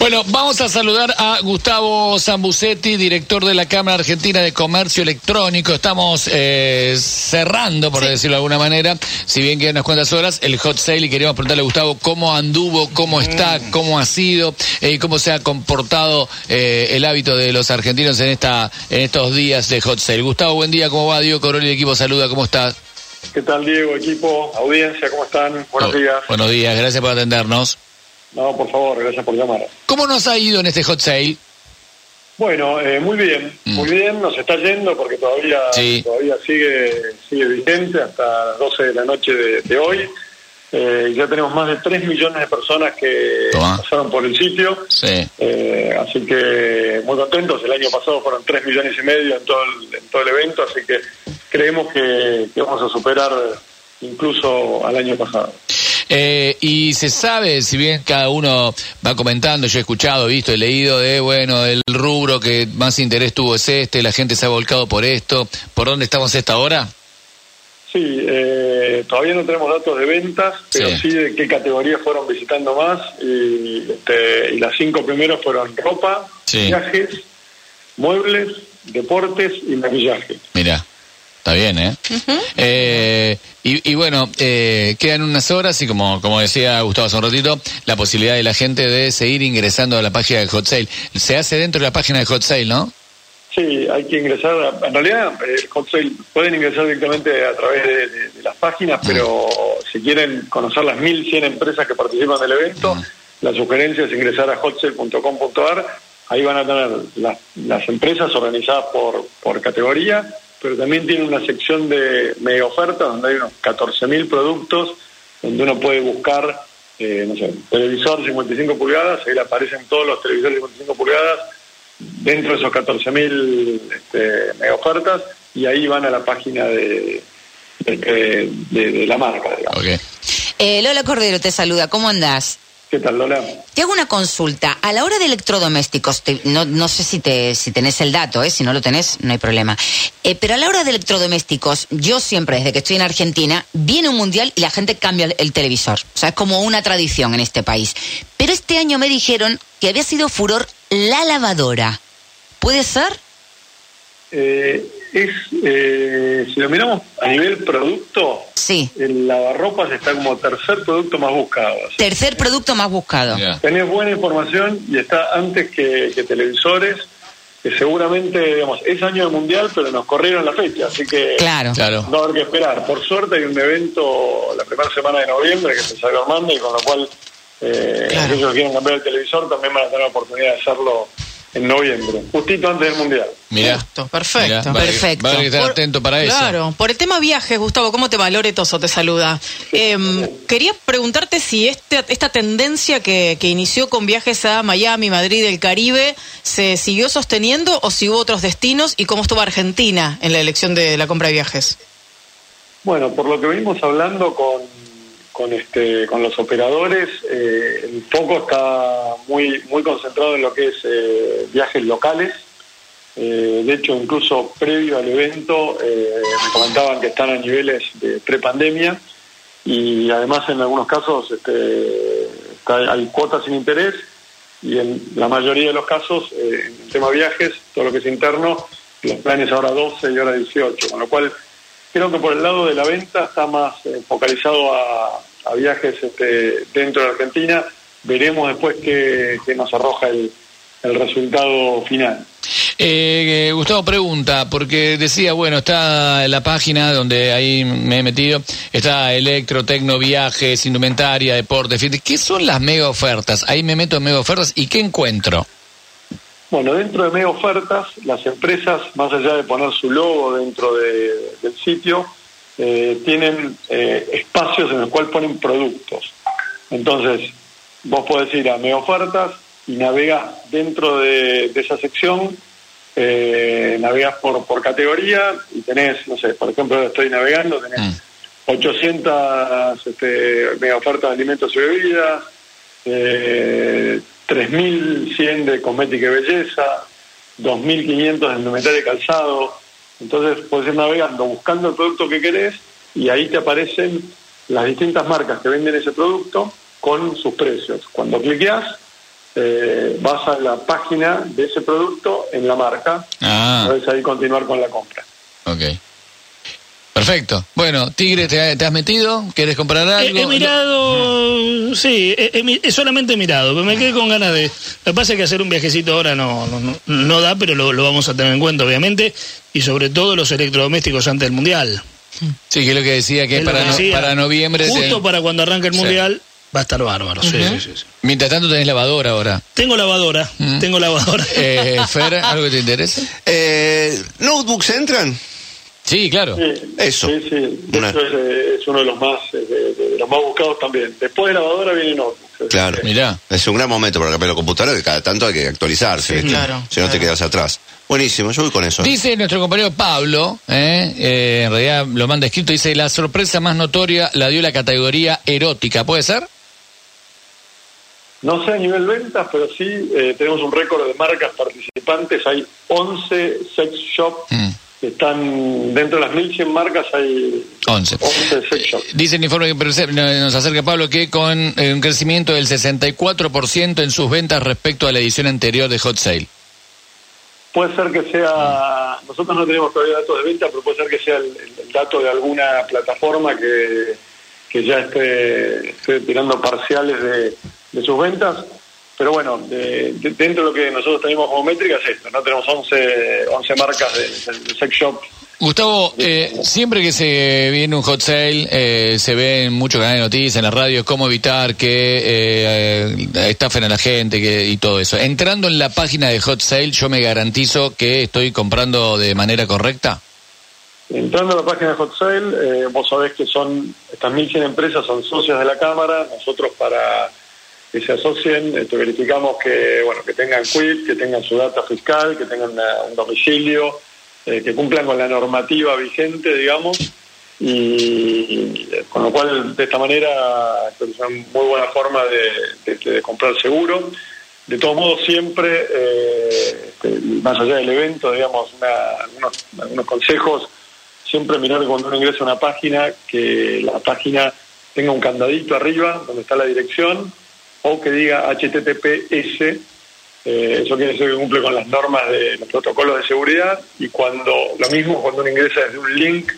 Bueno, vamos a saludar a Gustavo Zambucetti, director de la Cámara Argentina de Comercio Electrónico. Estamos eh, cerrando, por decirlo de alguna manera, si bien quedan unas cuantas horas, el hot sale y queríamos preguntarle a Gustavo cómo anduvo, cómo está, Mm. cómo ha sido eh, y cómo se ha comportado eh, el hábito de los argentinos en esta en estos días de hot sale. Gustavo, buen día, ¿cómo va? Diego Coroli, el equipo saluda, ¿cómo estás? ¿Qué tal, Diego, equipo, audiencia? ¿Cómo están? Buenos Oh, días. Buenos días, gracias por atendernos. No, por favor, gracias por llamar. ¿Cómo nos ha ido en este hot sale? Bueno, eh, muy bien, Mm. muy bien. Nos está yendo porque todavía Sí. todavía sigue sigue vigente hasta las 12 de la noche de, de hoy. Eh, ya tenemos más de 3 millones de personas que Toma. pasaron por el sitio. Sí. Eh, así que muy contentos. El año pasado fueron 3 millones y medio en todo el, en todo el evento, así que creemos que, que vamos a superar incluso al año pasado. Eh, y se sabe, si bien cada uno va comentando, yo he escuchado, visto, he leído de, bueno, el rubro que más interés tuvo es este, la gente se ha volcado por esto, ¿por dónde estamos a esta hora? Sí, eh, todavía no tenemos datos de ventas, pero Sí. sí, de qué categorías fueron visitando más. Y, este, y las cinco primeros fueron ropa, Sí. viajes, muebles, deportes y maquillaje. Mira, está bien, ¿eh? Eh, y, y bueno, eh, quedan unas horas y como, como decía Gustavo hace un ratito, la posibilidad de la gente de seguir ingresando a la página de Hot Sale. Se hace dentro de la página de Hot Sale, ¿no? Sí, hay que ingresar. a- en realidad, eh, Hot Sale pueden ingresar directamente a través de, de- de las páginas, pero si quieren conocer las 1.100 empresas que participan del evento, la sugerencia es ingresar a hotsale.com.ar. Ahí van a tener las, las empresas organizadas por, por categoría, pero también tiene una sección de mega ofertas donde hay unos 14.000 productos donde uno puede buscar, eh, no sé, televisor 55 pulgadas, ahí le aparecen todos los televisores 55 pulgadas dentro de esos 14.000 este, mega ofertas y ahí van a la página de, de, la marca, digamos. Eh, Lola Cordero te saluda, ¿cómo andás? ¿Qué tal, Lola? Te hago una consulta. A la hora de electrodomésticos, te- no, no sé si, te, si tenés el dato, ¿eh? si no lo tenés, no hay problema. Eh, pero a la hora de electrodomésticos, yo siempre, desde que estoy en Argentina, viene un mundial y la gente cambia el, el televisor. O sea, es como una tradición en este país. Pero este año me dijeron que había sido furor la lavadora. ¿Puede ser? Eh, es, eh, si lo miramos a nivel producto, Sí. el lavarropas está como tercer producto más buscado. Tercer producto más buscado. Ya. Tenés buena información y está antes que, que televisores, que seguramente, digamos, es año de mundial, pero nos corrieron la fecha, así que Claro. Claro. no haber que esperar. Por suerte hay un evento la primera semana de noviembre que se está armando y con lo cual eh, Claro. aquellos que quieran cambiar el televisor también van a tener la oportunidad de hacerlo en noviembre, justito antes del mundial. Mira. Justo, perfecto. Va a haber- Perfecto. Estar Por- atento para eso. Claro, por el tema viajes, Gustavo, ¿cómo te va? Lore Toso te saluda. Em, quería preguntarte si este, esta tendencia que, que inició con viajes a Miami, Madrid, el Caribe, se siguió sosteniendo o si hubo otros destinos y cómo estuvo Argentina en la elección de la compra de viajes. Bueno, por lo que venimos hablando con, con, este, con los operadores, eh, el foco está muy, muy concentrado en lo que es eh, viajes locales. Eh, de hecho, incluso previo al evento, eh, me comentaban que están a niveles de prepandemia y además en algunos casos este, está- hay cuotas sin interés y en la mayoría de los casos, eh, en el tema viajes, todo lo que es interno, los planes ahora 12 y ahora 18, con lo cual creo que por el lado de la venta está más focalizado a, a viajes este, dentro de Argentina. Veremos después qué, qué nos arroja el, el resultado final. Eh, eh, Gustavo pregunta, porque decía, bueno, está la página donde ahí me he metido, está electro, tecno, viajes, indumentaria, deporte, ¿qué son las mega ofertas? Ahí me meto en mega ofertas y ¿qué encuentro? Bueno, dentro de mega ofertas, las empresas, más allá de poner su logo dentro de- del sitio, eh, tienen eh, espacios en los cuales ponen productos. Entonces, vos podés ir a mega ofertas y navegás dentro de, de esa sección, eh, navegás por, por categoría y tenés, no sé, por ejemplo, estoy navegando, tenés Mm. 800 este, mega ofertas de alimentos y bebidas, eh, 3.100 de cosmética y belleza, 2.500 de indumentaria y calzado. Entonces puedes ir navegando, buscando el producto que querés y ahí te aparecen las distintas marcas que venden ese producto con sus precios. Cuando cliqueas, eh, vas a la página de ese producto en la marca. Ah. Puedes ahí continuar con la compra. Ok. Perfecto. Bueno, Tigre, ¿te, te has metido? ¿Quieres comprar algo? he mirado, sí, he, he mi- he solamente mirado, pero me quedé con ganas de... Lo que pasa es que hacer un viajecito ahora no, no, da, pero lo, lo vamos a tener en cuenta, obviamente, y sobre todo los electrodomésticos antes del Mundial. Sí, que es lo que decía, que Es para, que no- decía. para noviembre... Justo para cuando arranque el Sí. Mundial, va a estar bárbaro, sí, sí, sí, sí. Mientras tanto tenés lavadora ahora. Tengo lavadora, tengo lavadora. Eh, Fer, ¿algo que te interese? Eh, ¿Notebooks entran? Sí, claro. Sí, Eso. Sí, sí. De Una- hecho, es, eh, es uno de los más eh, de, de los más buscados también. Después de lavadora viene notebook. Claro. Mirá. Es un gran momento para cambiar la computadora que cada tanto hay que actualizarse. claro, Si no te quedas atrás. Buenísimo, yo voy con eso. Dice nuestro compañero Pablo, eh, eh, en realidad lo manda escrito, dice, la sorpresa más notoria la dio la categoría erótica, ¿puede ser? No sé a nivel ventas, pero sí eh, tenemos un récord de marcas participantes. Hay 11 sex shops Mm. Están dentro de las 1100 marcas. Hay 11. 11 sex shops. Dice el informe que nos acerca Pablo que con eh, un crecimiento del 64% en sus ventas respecto a la edición anterior de Hot Sale. Puede ser que sea, nosotros no tenemos todavía datos de venta, pero puede ser que sea el dato de alguna plataforma que, que ya esté, esté tirando parciales de, de sus ventas. Pero bueno, de- de- dentro de lo que nosotros tenemos como métrica es esto, ¿no? Tenemos 11, 11 marcas de, de sex shop Gustavo, eh, siempre que se viene un hot sale, eh, se ve en muchos canales de noticias, en la radio, cómo evitar que eh, eh, estafen a la gente que, y todo eso. Entrando en la página de hot sale, yo me garantizo que estoy comprando de manera correcta. Entrando a la página de Hot Sale, eh, vos sabés que son estas 1.100 empresas son socias de la Cámara. Nosotros para que se asocien este, verificamos que bueno que tengan quit, que tengan su data fiscal, que tengan un domicilio, eh, que cumplan con la normativa vigente, digamos. Y, eh, con lo cual, de esta manera, creo que es una muy buena forma de, de comprar seguro. De todos modos, siempre, eh, este, más allá del evento, digamos, una- algunos, algunos consejos siempre mirar cuando uno ingresa a una página que la página tenga un candadito arriba donde está la dirección o que diga HTTPS. eh, eso quiere decir que cumple con las normas de los protocolos de seguridad y cuando lo mismo cuando uno ingresa desde un link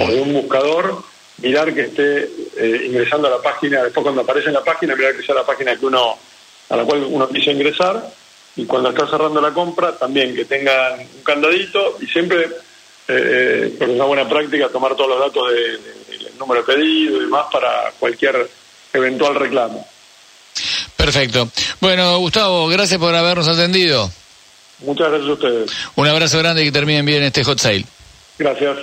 o de un buscador, mirar que esté eh, ingresando a la página, después cuando aparece en la página, mirar que sea la página que uno a la cual uno quiso ingresar y cuando está cerrando la compra también que tengan un candadito y siempre eh, porque es una buena práctica tomar todos los datos de- de- del número de pedido y demás para cualquier eventual reclamo. Perfecto. Bueno, Gustavo, gracias por habernos atendido. Muchas gracias a ustedes. Un abrazo grande y que terminen bien este hot sale. Gracias.